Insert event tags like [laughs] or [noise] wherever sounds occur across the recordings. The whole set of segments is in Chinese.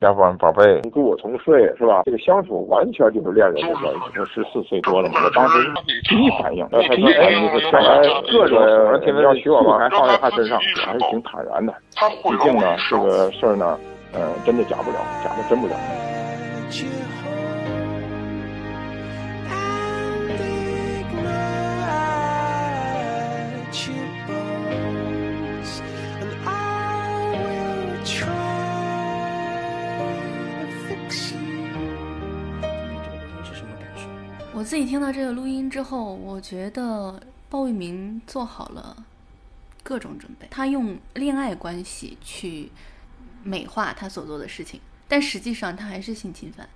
要不然宝贝你跟我同岁是吧？这个相处完全就是恋人的关系。我十四岁多了嘛，我当时第一反应，第一反应就是将来各种要娶我吧，还放在他身上，我还是挺坦然的。毕竟呢，这个事儿呢，呃，真的假不了，假的真不了。听到这个录音之后，我觉得鲍玉明做好了各种准备。他用恋爱关系去美化他所做的事情，但实际上他还是性侵犯。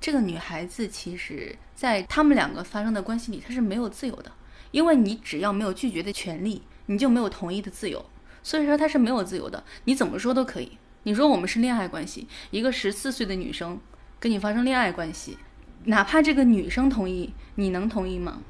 这个女孩子其实，在他们两个发生的关系里，她是没有自由的，因为你只要没有拒绝的权利，你就没有同意的自由。所以说她是没有自由的，你怎么说都可以。你说我们是恋爱关系，一个十四岁的女生跟你发生恋爱关系。哪怕这个女生同意，你能同意吗？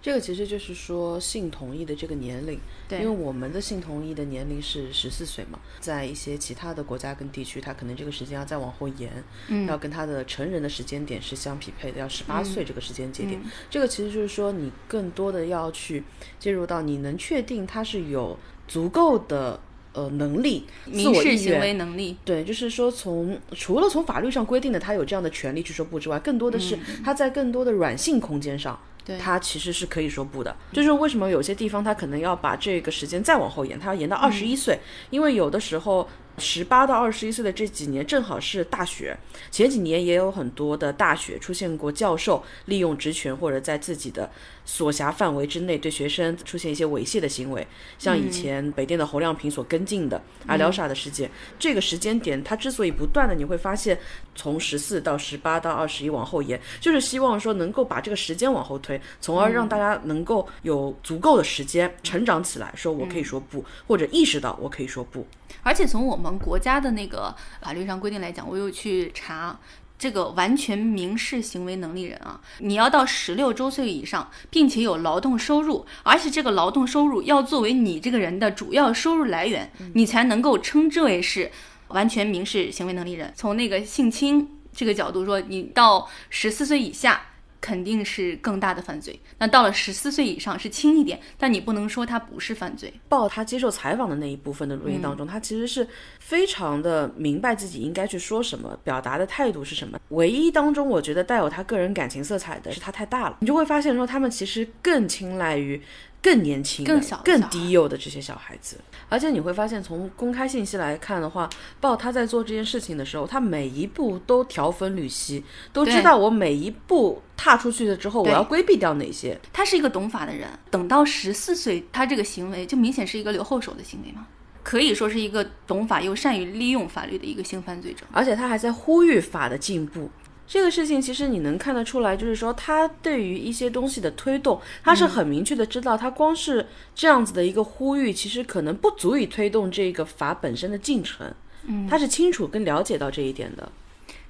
这个其实就是说性同意的这个年龄，对，因为我们的性同意的年龄是十四岁嘛，在一些其他的国家跟地区，他可能这个时间要再往后延，嗯，要跟他的成人的时间点是相匹配的，要十八岁这个时间节点。这个其实就是说，你更多的要去进入到你能确定他是有足够的。呃，能力，民事行为能力，对，就是说，从除了从法律上规定的他有这样的权利去说不之外，更多的是他在更多的软性空间上，他其实是可以说不的。就是为什么有些地方他可能要把这个时间再往后延，他要延到二十一岁，因为有的时候。十八到二十一岁的这几年正好是大学，前几年也有很多的大学出现过教授利用职权或者在自己的所辖范围之内对学生出现一些猥亵的行为，像以前北电的侯亮平所跟进的阿廖沙的事件。这个时间点，它之所以不断的，你会发现从十四到十八到二十一往后延，就是希望说能够把这个时间往后推，从而让大家能够有足够的时间成长起来，说我可以说不，或者意识到我可以说不。而且从我们国家的那个法律上规定来讲，我又去查这个完全民事行为能力人啊，你要到十六周岁以上，并且有劳动收入，而且这个劳动收入要作为你这个人的主要收入来源，你才能够称之为是完全民事行为能力人。从那个性侵这个角度说，你到十四岁以下。肯定是更大的犯罪。那到了十四岁以上是轻一点，但你不能说他不是犯罪。报他接受采访的那一部分的录音当中，他其实是非常的明白自己应该去说什么，表达的态度是什么。唯一当中我觉得带有他个人感情色彩的是他太大了，你就会发现说他们其实更青睐于。更年轻、更小、更低幼的这些小孩子，而且你会发现，从公开信息来看的话，鲍他在做这件事情的时候，他每一步都条分缕析，都知道我每一步踏出去了之后，我要规避掉哪些。他是一个懂法的人，等到十四岁，他这个行为就明显是一个留后手的行为嘛，可以说是一个懂法又善于利用法律的一个性犯罪者，而且他还在呼吁法的进步。这个事情其实你能看得出来，就是说他对于一些东西的推动，他是很明确的知道，他光是这样子的一个呼吁，其实可能不足以推动这个法本身的进程。嗯，他是清楚跟了解到这一点的，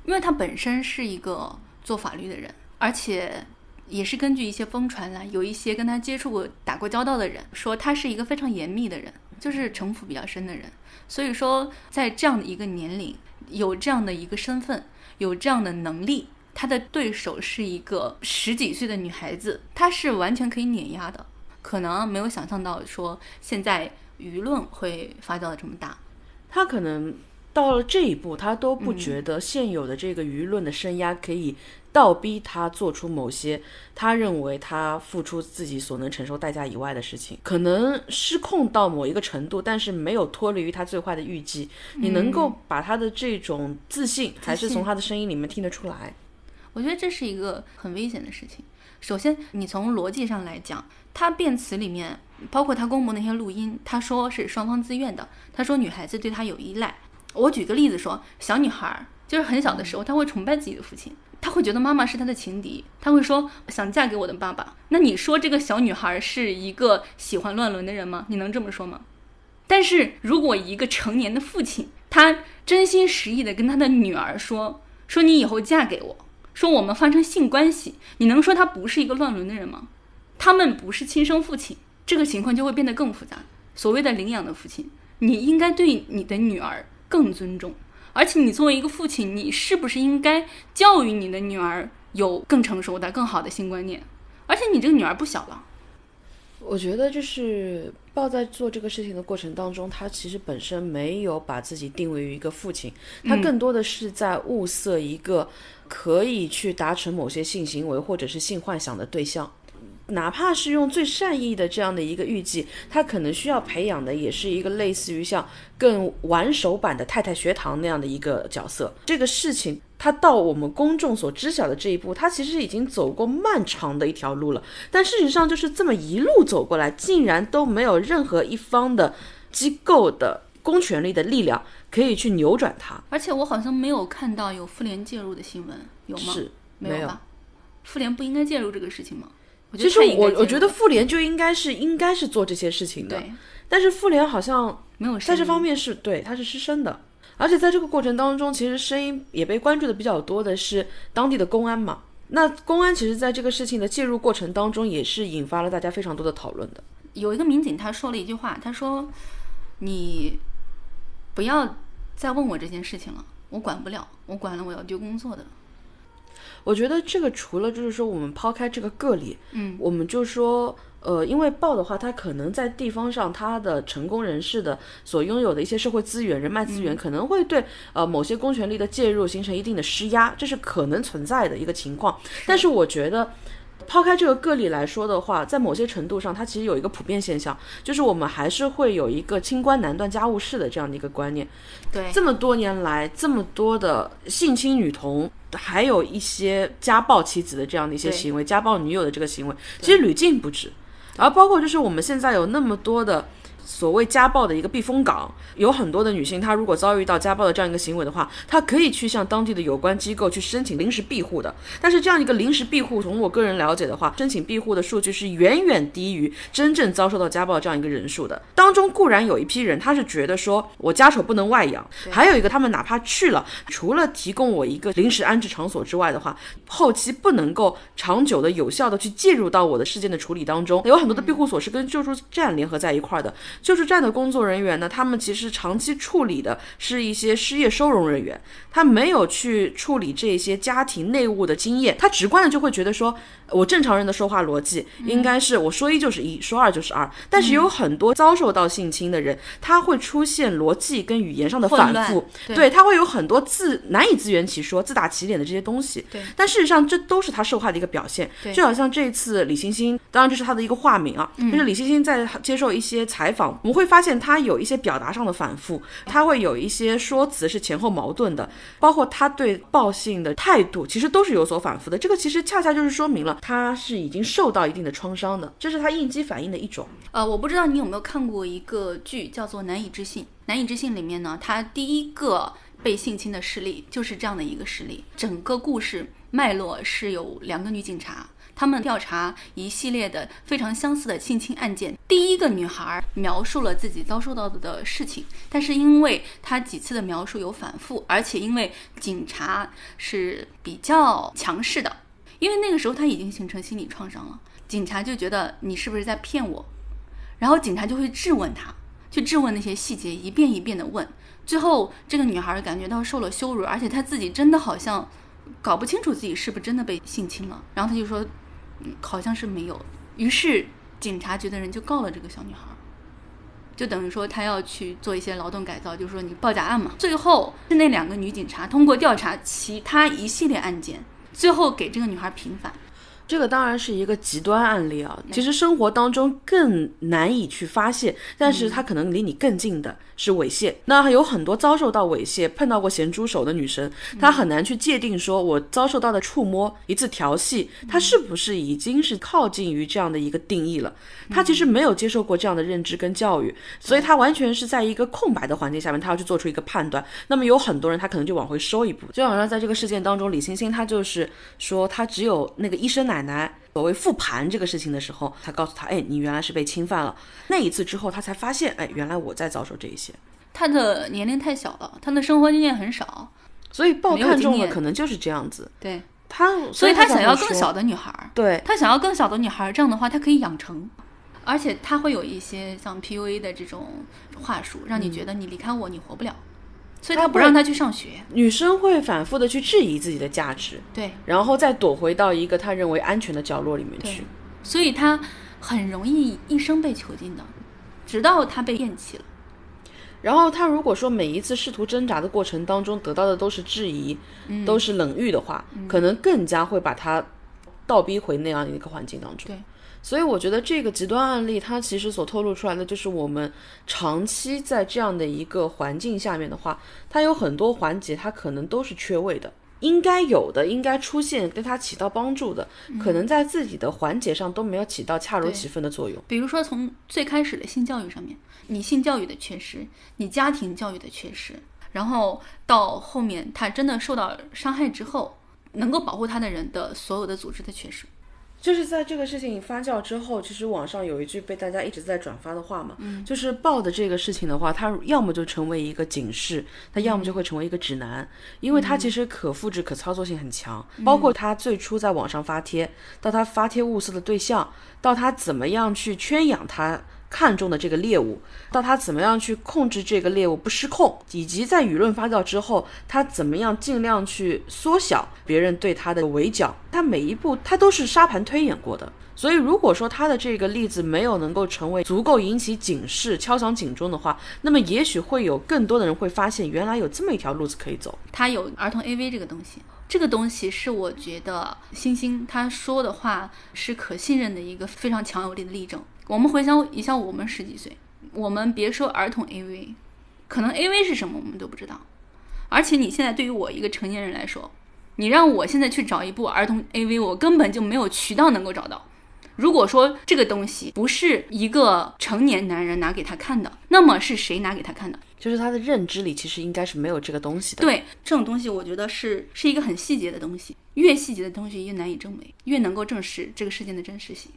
因为他本身是一个做法律的人，而且也是根据一些风传来，有一些跟他接触过、打过交道的人说，他是一个非常严密的人，就是城府比较深的人。所以说，在这样的一个年龄，有这样的一个身份。有这样的能力，他的对手是一个十几岁的女孩子，她是完全可以碾压的。可能没有想象到说现在舆论会发酵的这么大，他可能到了这一步，他都不觉得现有的这个舆论的声压可以。倒逼他做出某些他认为他付出自己所能承受代价以外的事情，可能失控到某一个程度，但是没有脱离于他最坏的预计。你能够把他的这种自信，还是从他的声音里面听得出来。我觉得这是一个很危险的事情。首先，你从逻辑上来讲，他辩词里面，包括他公布那些录音，他说是双方自愿的。他说女孩子对他有依赖。我举个例子说，小女孩儿就是很小的时候，她会崇拜自己的父亲。他会觉得妈妈是他的情敌，他会说想嫁给我的爸爸。那你说这个小女孩是一个喜欢乱伦的人吗？你能这么说吗？但是如果一个成年的父亲，他真心实意的跟他的女儿说，说你以后嫁给我，说我们发生性关系，你能说他不是一个乱伦的人吗？他们不是亲生父亲，这个情况就会变得更复杂。所谓的领养的父亲，你应该对你的女儿更尊重。而且你作为一个父亲，你是不是应该教育你的女儿有更成熟的、更好的性观念？而且你这个女儿不小了。我觉得就是豹在做这个事情的过程当中，他其实本身没有把自己定位于一个父亲，他更多的是在物色一个可以去达成某些性行为或者是性幻想的对象。哪怕是用最善意的这样的一个预计，他可能需要培养的也是一个类似于像更玩手版的太太学堂那样的一个角色。这个事情，他到我们公众所知晓的这一步，他其实已经走过漫长的一条路了。但事实上，就是这么一路走过来，竟然都没有任何一方的机构的公权力的力量可以去扭转它。而且我好像没有看到有妇联介入的新闻，有吗？是，没有吧？妇联不应该介入这个事情吗？其实我我觉得妇联就应该是应该是做这些事情的，但是妇联好像没有在这方面是对他是失声的，而且在这个过程当中，其实声音也被关注的比较多的是当地的公安嘛。那公安其实在这个事情的介入过程当中，也是引发了大家非常多的讨论的。有一个民警他说了一句话，他说：“你不要再问我这件事情了，我管不了，我管了我要丢工作的。”我觉得这个除了就是说，我们抛开这个个例，嗯，我们就说，呃，因为报的话，它可能在地方上，它的成功人士的所拥有的一些社会资源、人脉资源，可能会对呃某些公权力的介入形成一定的施压，这是可能存在的一个情况。但是我觉得。抛开这个个例来说的话，在某些程度上，它其实有一个普遍现象，就是我们还是会有一个清官难断家务事的这样的一个观念。对，这么多年来，这么多的性侵女童，还有一些家暴妻子的这样的一些行为，家暴女友的这个行为，其实屡禁不止。而包括就是我们现在有那么多的。所谓家暴的一个避风港，有很多的女性，她如果遭遇到家暴的这样一个行为的话，她可以去向当地的有关机构去申请临时庇护的。但是这样一个临时庇护，从我个人了解的话，申请庇护的数据是远远低于真正遭受到家暴这样一个人数的。当中固然有一批人，他是觉得说我家丑不能外扬，还有一个他们哪怕去了，除了提供我一个临时安置场所之外的话，后期不能够长久的、有效的去介入到我的事件的处理当中。有很多的庇护所是跟救助站联合在一块的。救助站的工作人员呢，他们其实长期处理的是一些失业收容人员，他没有去处理这些家庭内务的经验，他直观的就会觉得说，我正常人的说话逻辑应该是我说一就是一，说二就是二，但是有很多遭受到性侵的人，他会出现逻辑跟语言上的反复，对。他会有很多自难以自圆其说、自打其脸的这些东西，对，但事实上这都是他受害的一个表现，就好像这一次李星星，当然这是他的一个化名啊，就是李星星在接受一些采访。我们会发现他有一些表达上的反复，他会有一些说辞是前后矛盾的，包括他对报信的态度，其实都是有所反复的。这个其实恰恰就是说明了他是已经受到一定的创伤的，这是他应激反应的一种。呃，我不知道你有没有看过一个剧叫做《难以置信》，《难以置信》里面呢，他第一个被性侵的事例就是这样的一个事例，整个故事脉络是有两个女警察。他们调查一系列的非常相似的性侵案件。第一个女孩描述了自己遭受到的事情，但是因为她几次的描述有反复，而且因为警察是比较强势的，因为那个时候她已经形成心理创伤了，警察就觉得你是不是在骗我，然后警察就会质问她，去质问那些细节，一遍一遍的问，最后这个女孩感觉到受了羞辱，而且她自己真的好像搞不清楚自己是不是真的被性侵了，然后她就说。好像是没有，于是警察局的人就告了这个小女孩，就等于说他要去做一些劳动改造，就是说你报假案嘛。最后是那两个女警察通过调查其他一系列案件，最后给这个女孩平反。这个当然是一个极端案例啊，其实生活当中更难以去发现，但是它可能离你更近的是猥亵。那有很多遭受到猥亵、碰到过咸猪手的女生，她很难去界定说，我遭受到的触摸、一次调戏，她是不是已经是靠近于这样的一个定义了？她其实没有接受过这样的认知跟教育，所以她完全是在一个空白的环境下面，她要去做出一个判断。那么有很多人，他可能就往回收一步，就好像在这个事件当中，李星星她就是说，她只有那个医生奶。奶奶所谓复盘这个事情的时候，他告诉他：“哎，你原来是被侵犯了。”那一次之后，他才发现：“哎，原来我在遭受这一些。”他的年龄太小了，他的生活经验很少，所以报看中的可能就是这样子。对他，所以他想要更小的女孩。对他想要更小的女孩，这样的话他可以养成，而且他会有一些像 PUA 的这种话术，让你觉得你离开我你活不了。所以他不让他去上学。女生会反复的去质疑自己的价值，对，然后再躲回到一个他认为安全的角落里面去。所以他很容易一生被囚禁的，直到他被厌弃了。然后他如果说每一次试图挣扎的过程当中得到的都是质疑，都是冷遇的话，可能更加会把他倒逼回那样的一个环境当中。对。所以我觉得这个极端案例，它其实所透露出来的就是我们长期在这样的一个环境下面的话，它有很多环节它可能都是缺位的，应该有的、应该出现对它起到帮助的，可能在自己的环节上都没有起到恰如其分的作用。比如说从最开始的性教育上面，你性教育的缺失，你家庭教育的缺失，然后到后面他真的受到伤害之后，能够保护他的人的所有的组织的缺失。就是在这个事情发酵之后，其实网上有一句被大家一直在转发的话嘛，就是报的这个事情的话，它要么就成为一个警示，它要么就会成为一个指南，因为它其实可复制、可操作性很强。包括他最初在网上发帖，到他发帖物色的对象，到他怎么样去圈养他。看中的这个猎物，到他怎么样去控制这个猎物不失控，以及在舆论发酵之后，他怎么样尽量去缩小别人对他的围剿，他每一步他都是沙盘推演过的。所以，如果说他的这个例子没有能够成为足够引起警示、敲响警钟的话，那么也许会有更多的人会发现，原来有这么一条路子可以走。他有儿童 AV 这个东西，这个东西是我觉得星星他说的话是可信任的一个非常强有力的例证。我们回想一下，我们十几岁，我们别说儿童 AV，可能 AV 是什么我们都不知道。而且你现在对于我一个成年人来说，你让我现在去找一部儿童 AV，我根本就没有渠道能够找到。如果说这个东西不是一个成年男人拿给他看的，那么是谁拿给他看的？就是他的认知里其实应该是没有这个东西的。对，这种东西我觉得是是一个很细节的东西，越细节的东西越难以证伪，越能够证实这个事件的真实性。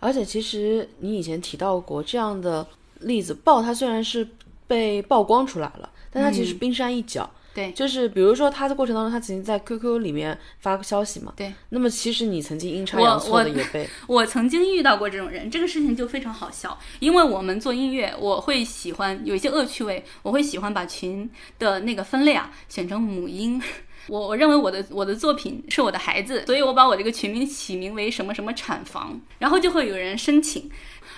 而且，其实你以前提到过这样的例子，爆它虽然是被曝光出来了，但它其实冰山一角。对，就是比如说他的过程当中，他曾经在 QQ 里面发个消息嘛。对。那么其实你曾经阴差阳错的也被 [laughs] 我曾经遇到过这种人，这个事情就非常好笑，因为我们做音乐，我会喜欢有一些恶趣味，我会喜欢把群的那个分类啊选成母婴。我我认为我的我的作品是我的孩子，所以我把我这个群名起名为什么什么产房，然后就会有人申请，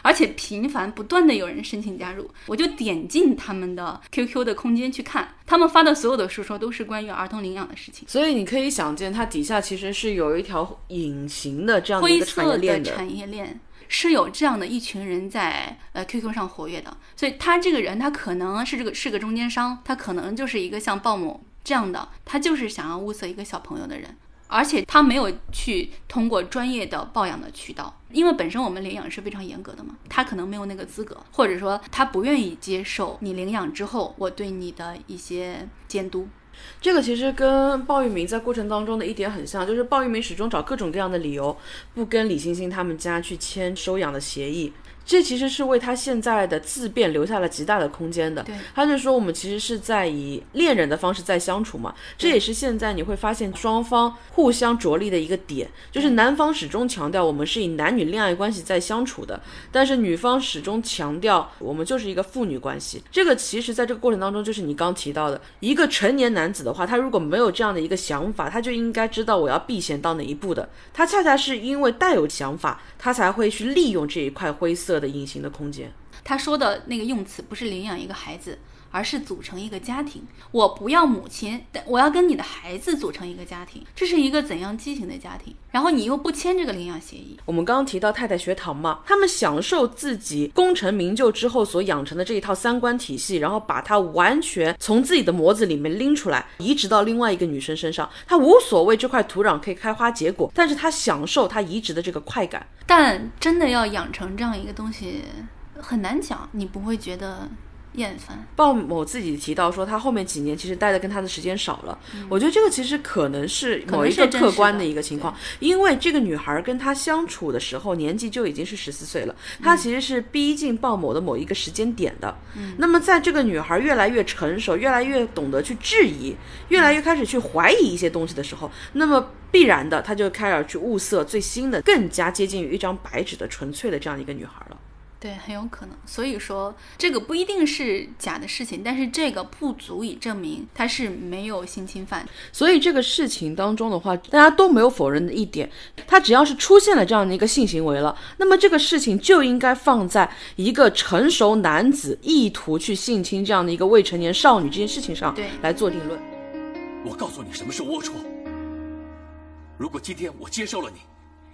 而且频繁不断的有人申请加入，我就点进他们的 QQ 的空间去看，他们发的所有的说说都是关于儿童领养的事情，所以你可以想见，它底下其实是有一条隐形的这样的一个产业链的，产业链是有这样的一群人在呃 QQ 上活跃的，所以他这个人他可能是这个是个中间商，他可能就是一个像鲍某。这样的，他就是想要物色一个小朋友的人，而且他没有去通过专业的抱养的渠道，因为本身我们领养是非常严格的嘛，他可能没有那个资格，或者说他不愿意接受你领养之后我对你的一些监督。这个其实跟鲍玉明在过程当中的一点很像，就是鲍玉明始终找各种各样的理由不跟李星星他们家去签收养的协议。这其实是为他现在的自辩留下了极大的空间的。对，他就说我们其实是在以恋人的方式在相处嘛。这也是现在你会发现双方互相着力的一个点，就是男方始终强调我们是以男女恋爱关系在相处的，但是女方始终强调我们就是一个父女关系。这个其实在这个过程当中，就是你刚提到的一个成年男子的话，他如果没有这样的一个想法，他就应该知道我要避嫌到哪一步的。他恰恰是因为带有想法，他才会去利用这一块灰色。的隐形的空间，他说的那个用词不是领养一个孩子，而是组成一个家庭。我不要母亲，但我要跟你的孩子组成一个家庭。这是一个怎样畸形的家庭？然后你又不签这个领养协议。我们刚刚提到太太学堂嘛，他们享受自己功成名就之后所养成的这一套三观体系，然后把它完全从自己的模子里面拎出来，移植到另外一个女生身上。他无所谓这块土壤可以开花结果，但是他享受他移植的这个快感。但真的要养成这样一个东西，很难讲。你不会觉得厌烦？鲍某自己提到说，他后面几年其实待的跟他的时间少了。我觉得这个其实可能是某一个客观的一个情况，因为这个女孩跟他相处的时候年纪就已经是十四岁了，他其实是逼近鲍某的某一个时间点的。那么在这个女孩越来越成熟，越来越懂得去质疑，越来越开始去怀疑一些东西的时候，那么。必然的，他就开始去物色最新的、更加接近于一张白纸的纯粹的这样一个女孩了。对，很有可能。所以说，这个不一定是假的事情，但是这个不足以证明他是没有性侵犯。所以这个事情当中的话，大家都没有否认的一点，他只要是出现了这样的一个性行为了，那么这个事情就应该放在一个成熟男子意图去性侵这样的一个未成年少女这件事情上来做定论。我告诉你什么是龌龊。如果今天我接受了你，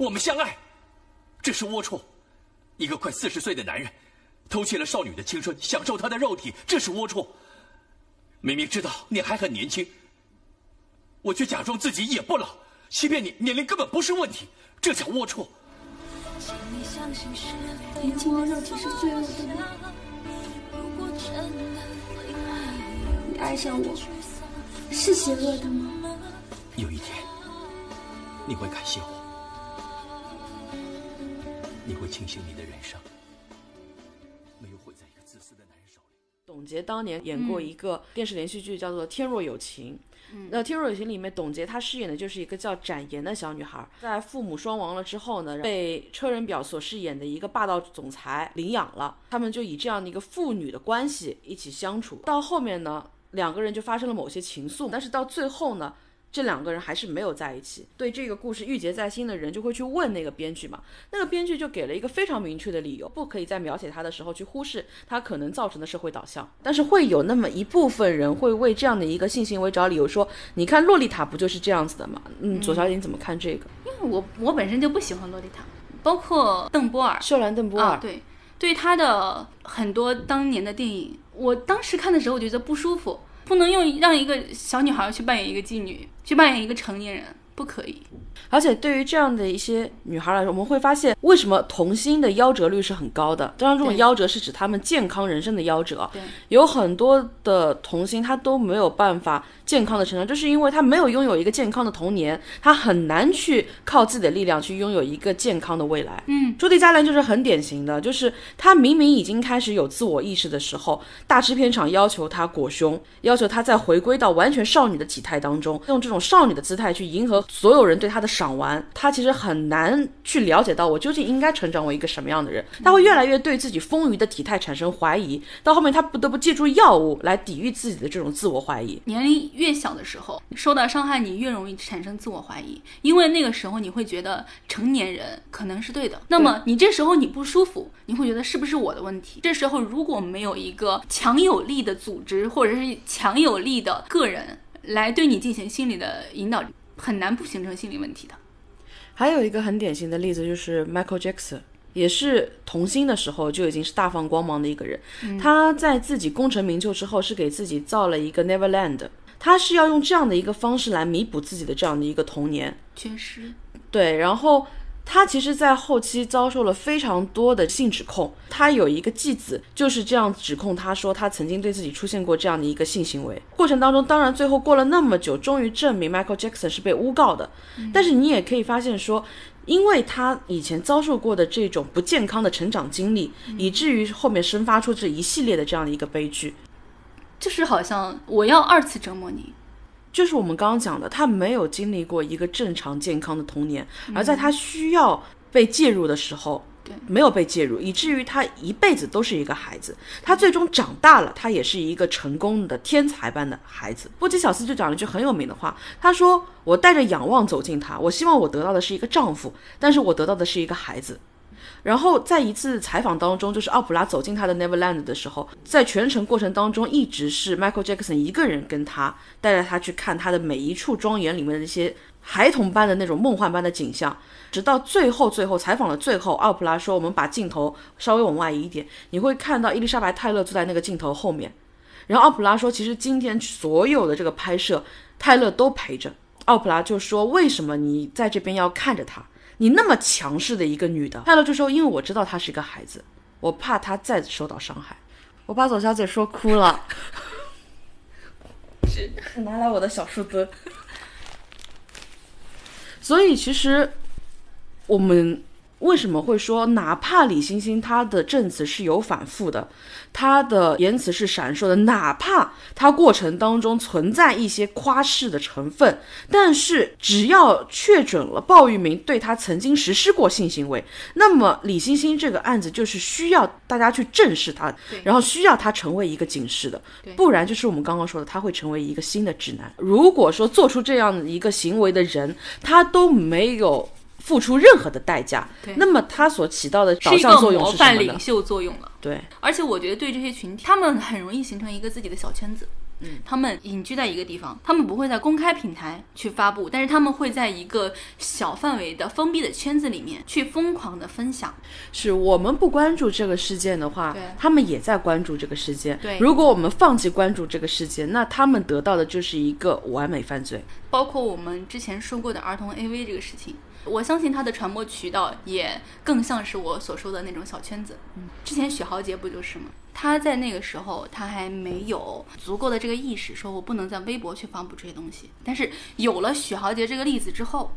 我们相爱，这是龌龊。一个快四十岁的男人，偷窃了少女的青春，享受她的肉体，这是龌龊。明明知道你还很年轻，我却假装自己也不老，欺骗你年龄根本不是问题，这叫龌龊。年轻的肉体是罪恶的吗？你爱上我是邪恶的吗？有一天，你会感谢我。你会庆幸你的人生没有毁在一个自私的男人手里。董洁当年演过一个电视连续剧，叫做《天若有情》。那《天若有情》里面，董洁她饰演的就是一个叫展颜的小女孩，在父母双亡了之后呢，被车仁表所饰演的一个霸道总裁领养了。他们就以这样的一个父女的关系一起相处。到后面呢，两个人就发生了某些情愫，但是到最后呢。这两个人还是没有在一起。对这个故事郁结在心的人就会去问那个编剧嘛？那个编剧就给了一个非常明确的理由，不可以在描写他的时候去忽视他可能造成的社会导向。但是会有那么一部分人会为这样的一个性行为找理由，说你看洛丽塔不就是这样子的吗？嗯，左小姐你怎么看这个？因为我我本身就不喜欢洛丽塔，包括邓波尔，秀兰邓波尔，对，对他的很多当年的电影，我当时看的时候我觉得不舒服。不能用让一个小女孩去扮演一个妓女，去扮演一个成年人，不可以。而且对于这样的一些女孩来说，我们会发现，为什么童星的夭折率是很高的？当然，这种夭折是指他们健康人生的夭折。对，有很多的童星，他都没有办法健康的成长，就是因为他没有拥有一个健康的童年，他很难去靠自己的力量去拥有一个健康的未来。嗯，朱迪·加兰就是很典型的，就是他明明已经开始有自我意识的时候，大制片厂要求他裹胸，要求他再回归到完全少女的体态当中，用这种少女的姿态去迎合所有人对他的。赏完，他其实很难去了解到我究竟应该成长为一个什么样的人。他会越来越对自己丰腴的体态产生怀疑，到后面他不得不借助药物来抵御自己的这种自我怀疑。年龄越小的时候，受到伤害，你越容易产生自我怀疑，因为那个时候你会觉得成年人可能是对的。那么你这时候你不舒服，你会觉得是不是我的问题？这时候如果没有一个强有力的组织或者是强有力的个人来对你进行心理的引导。很难不形成心理问题的。还有一个很典型的例子就是 Michael Jackson，也是童星的时候就已经是大放光芒的一个人。他在自己功成名就之后，是给自己造了一个 Neverland，他是要用这样的一个方式来弥补自己的这样的一个童年缺失。对，然后。他其实，在后期遭受了非常多的性指控。他有一个继子，就是这样指控他说，他曾经对自己出现过这样的一个性行为。过程当中，当然最后过了那么久，终于证明 Michael Jackson 是被诬告的。但是你也可以发现说，因为他以前遭受过的这种不健康的成长经历，以至于后面生发出这一系列的这样的一个悲剧。就是好像我要二次折磨你。就是我们刚刚讲的，他没有经历过一个正常健康的童年，而在他需要被介入的时候，对，没有被介入，以至于他一辈子都是一个孩子。他最终长大了，他也是一个成功的天才般的孩子。波吉小斯就讲了一句很有名的话，他说：“我带着仰望走进他，我希望我得到的是一个丈夫，但是我得到的是一个孩子。”然后在一次采访当中，就是奥普拉走进他的 Neverland 的时候，在全程过程当中，一直是 Michael Jackson 一个人跟他带着他去看他的每一处庄园里面的那些孩童般的那种梦幻般的景象，直到最后最后采访的最后，奥普拉说：“我们把镜头稍微往外移一点，你会看到伊丽莎白泰勒坐在那个镜头后面。”然后奥普拉说：“其实今天所有的这个拍摄，泰勒都陪着。”奥普拉就说：“为什么你在这边要看着他？”你那么强势的一个女的，泰勒就说：“因为我知道她是一个孩子，我怕她再受到伤害。”我把左小姐说哭了，拿来我的小树墩。所以其实我们为什么会说，哪怕李星星她的证词是有反复的，她的言辞是闪烁的，哪怕她过程当中存在一些夸饰的成分，但是只要确准了鲍玉明对她曾经实施过性行为，那么李星星这个案子就是需要大家去正视她，然后需要她成为一个警示的，不然就是我们刚刚说的，他会成为一个新的指南。如果说做出这样一个行为的人，他都没有。付出任何的代价，那么他所起到的导向作用是模范领袖作用了。对，而且我觉得对这些群体，他们很容易形成一个自己的小圈子。嗯，他们隐居在一个地方，他们不会在公开平台去发布，但是他们会在一个小范围的封闭的圈子里面去疯狂的分享。是我们不关注这个事件的话，他们也在关注这个事件。对，如果我们放弃关注这个事件，那他们得到的就是一个完美犯罪。包括我们之前说过的儿童 AV 这个事情。我相信它的传播渠道也更像是我所说的那种小圈子。嗯，之前许豪杰不就是吗？他在那个时候他还没有足够的这个意识，说我不能在微博去发布这些东西。但是有了许豪杰这个例子之后，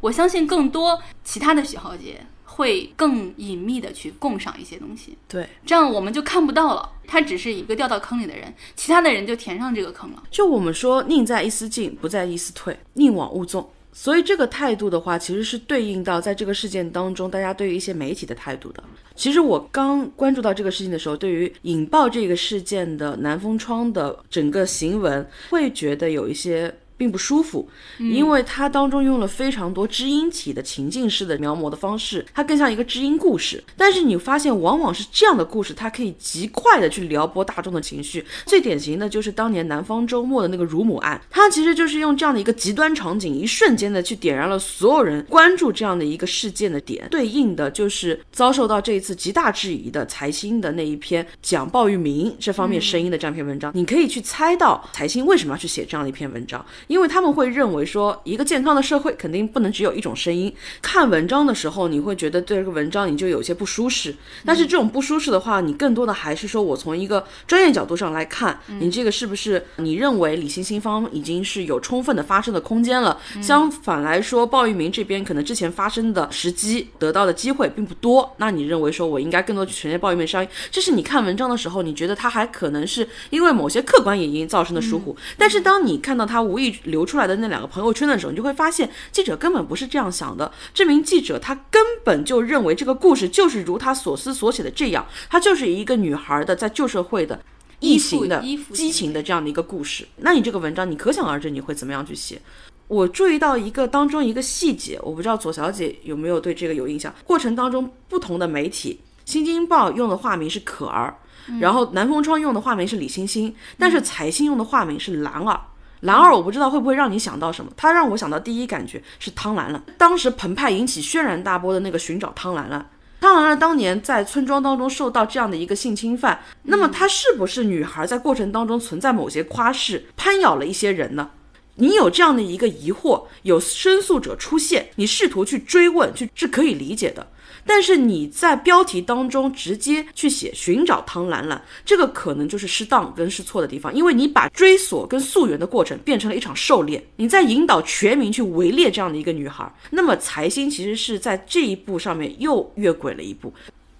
我相信更多其他的许豪杰会更隐秘的去共赏一些东西。对，这样我们就看不到了，他只是一个掉到坑里的人，其他的人就填上这个坑了。就我们说，宁在一丝进，不在一丝退，宁往勿纵。所以这个态度的话，其实是对应到在这个事件当中，大家对于一些媒体的态度的。其实我刚关注到这个事情的时候，对于引爆这个事件的南风窗的整个行文，会觉得有一些。并不舒服，因为它当中用了非常多知音体的情境式的描摹的方式，它更像一个知音故事。但是你发现，往往是这样的故事，它可以极快的去撩拨大众的情绪。最典型的就是当年南方周末的那个乳母案，它其实就是用这样的一个极端场景，一瞬间的去点燃了所有人关注这样的一个事件的点。对应的就是遭受到这一次极大质疑的财新的那一篇讲鲍玉明这方面声音的这样一篇文章。你可以去猜到财新为什么要去写这样的一篇文章。因为他们会认为说，一个健康的社会肯定不能只有一种声音。看文章的时候，你会觉得对这个文章你就有些不舒适。但是这种不舒适的话，你更多的还是说我从一个专业角度上来看，你这个是不是你认为李欣欣方已经是有充分的发生的空间了？相反来说，鲍玉明这边可能之前发生的时机得到的机会并不多。那你认为说我应该更多去承认鲍玉明声音？这是你看文章的时候，你觉得他还可能是因为某些客观原因造成的疏忽。但是当你看到他无意流出。来的那两个朋友圈的时候，你就会发现记者根本不是这样想的。这名记者他根本就认为这个故事就是如他所思所写的这样，他就是一个女孩的在旧社会的异形的激情的这样的一个故事。那你这个文章，你可想而知你会怎么样去写？我注意到一个当中一个细节，我不知道左小姐有没有对这个有印象。过程当中，不同的媒体，《新京报》用的化名是可儿，然后南风窗用的化名是李欣欣，但是财新用的化名是兰儿。兰二，我不知道会不会让你想到什么？他让我想到第一感觉是汤兰兰。当时澎湃引起轩然大波的那个寻找汤兰兰，汤兰兰当年在村庄当中受到这样的一个性侵犯，那么她是不是女孩在过程当中存在某些夸饰，攀咬了一些人呢？你有这样的一个疑惑，有申诉者出现，你试图去追问，去是可以理解的。但是你在标题当中直接去写寻找汤兰兰，这个可能就是失当跟失错的地方，因为你把追索跟溯源的过程变成了一场狩猎，你在引导全民去围猎这样的一个女孩。那么财星其实是在这一步上面又越轨了一步，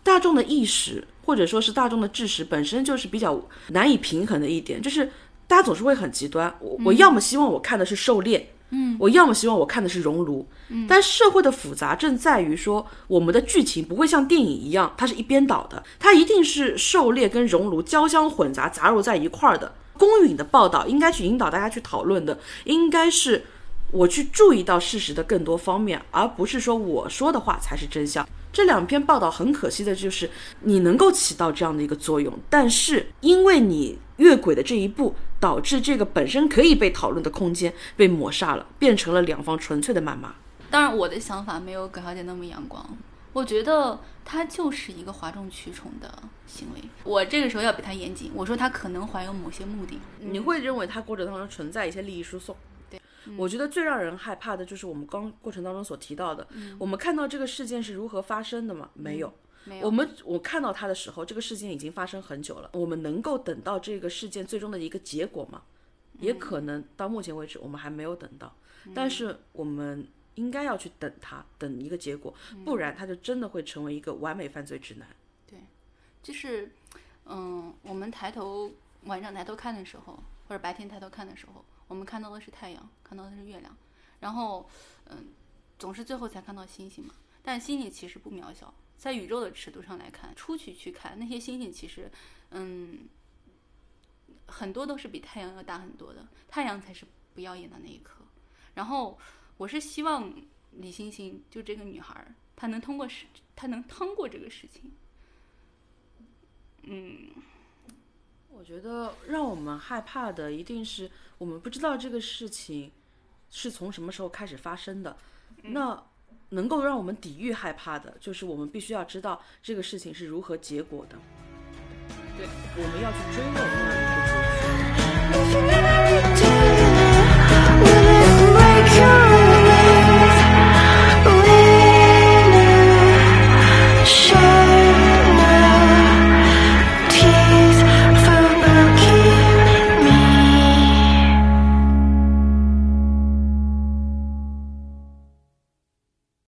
大众的意识或者说是大众的知识本身就是比较难以平衡的一点，就是大家总是会很极端，我我要么希望我看的是狩猎。嗯，我要么希望我看的是熔炉，嗯，但社会的复杂正在于说，我们的剧情不会像电影一样，它是一边倒的，它一定是狩猎跟熔炉交相混杂杂糅在一块儿的。公允的报道应该去引导大家去讨论的，应该是我去注意到事实的更多方面，而不是说我说的话才是真相。这两篇报道很可惜的就是你能够起到这样的一个作用，但是因为你越轨的这一步，导致这个本身可以被讨论的空间被抹杀了，变成了两方纯粹的谩骂。当然，我的想法没有葛小姐那么阳光，我觉得他就是一个哗众取宠的行为。我这个时候要比他严谨，我说他可能怀有某些目的。你会认为他过程当中存在一些利益输送？我觉得最让人害怕的就是我们刚过程当中所提到的，我们看到这个事件是如何发生的吗？没有。我们我看到它的时候，这个事件已经发生很久了。我们能够等到这个事件最终的一个结果吗？也可能到目前为止我们还没有等到。但是我们应该要去等他，等一个结果，不然他就真的会成为一个完美犯罪指南。对，就是，嗯，我们抬头晚上抬头看的时候，或者白天抬头看的时候，我们看到的是太阳，看到的是月亮，然后，嗯，总是最后才看到星星嘛。但星星其实不渺小，在宇宙的尺度上来看，出去去看那些星星，其实，嗯，很多都是比太阳要大很多的，太阳才是不耀眼的那一颗。然后。我是希望李星星就这个女孩，她能通过事，她能通过这个事情。嗯，我觉得让我们害怕的，一定是我们不知道这个事情是从什么时候开始发生的。那能够让我们抵御害怕的，就是我们必须要知道这个事情是如何结果的。对，我们要去追问那一个结果。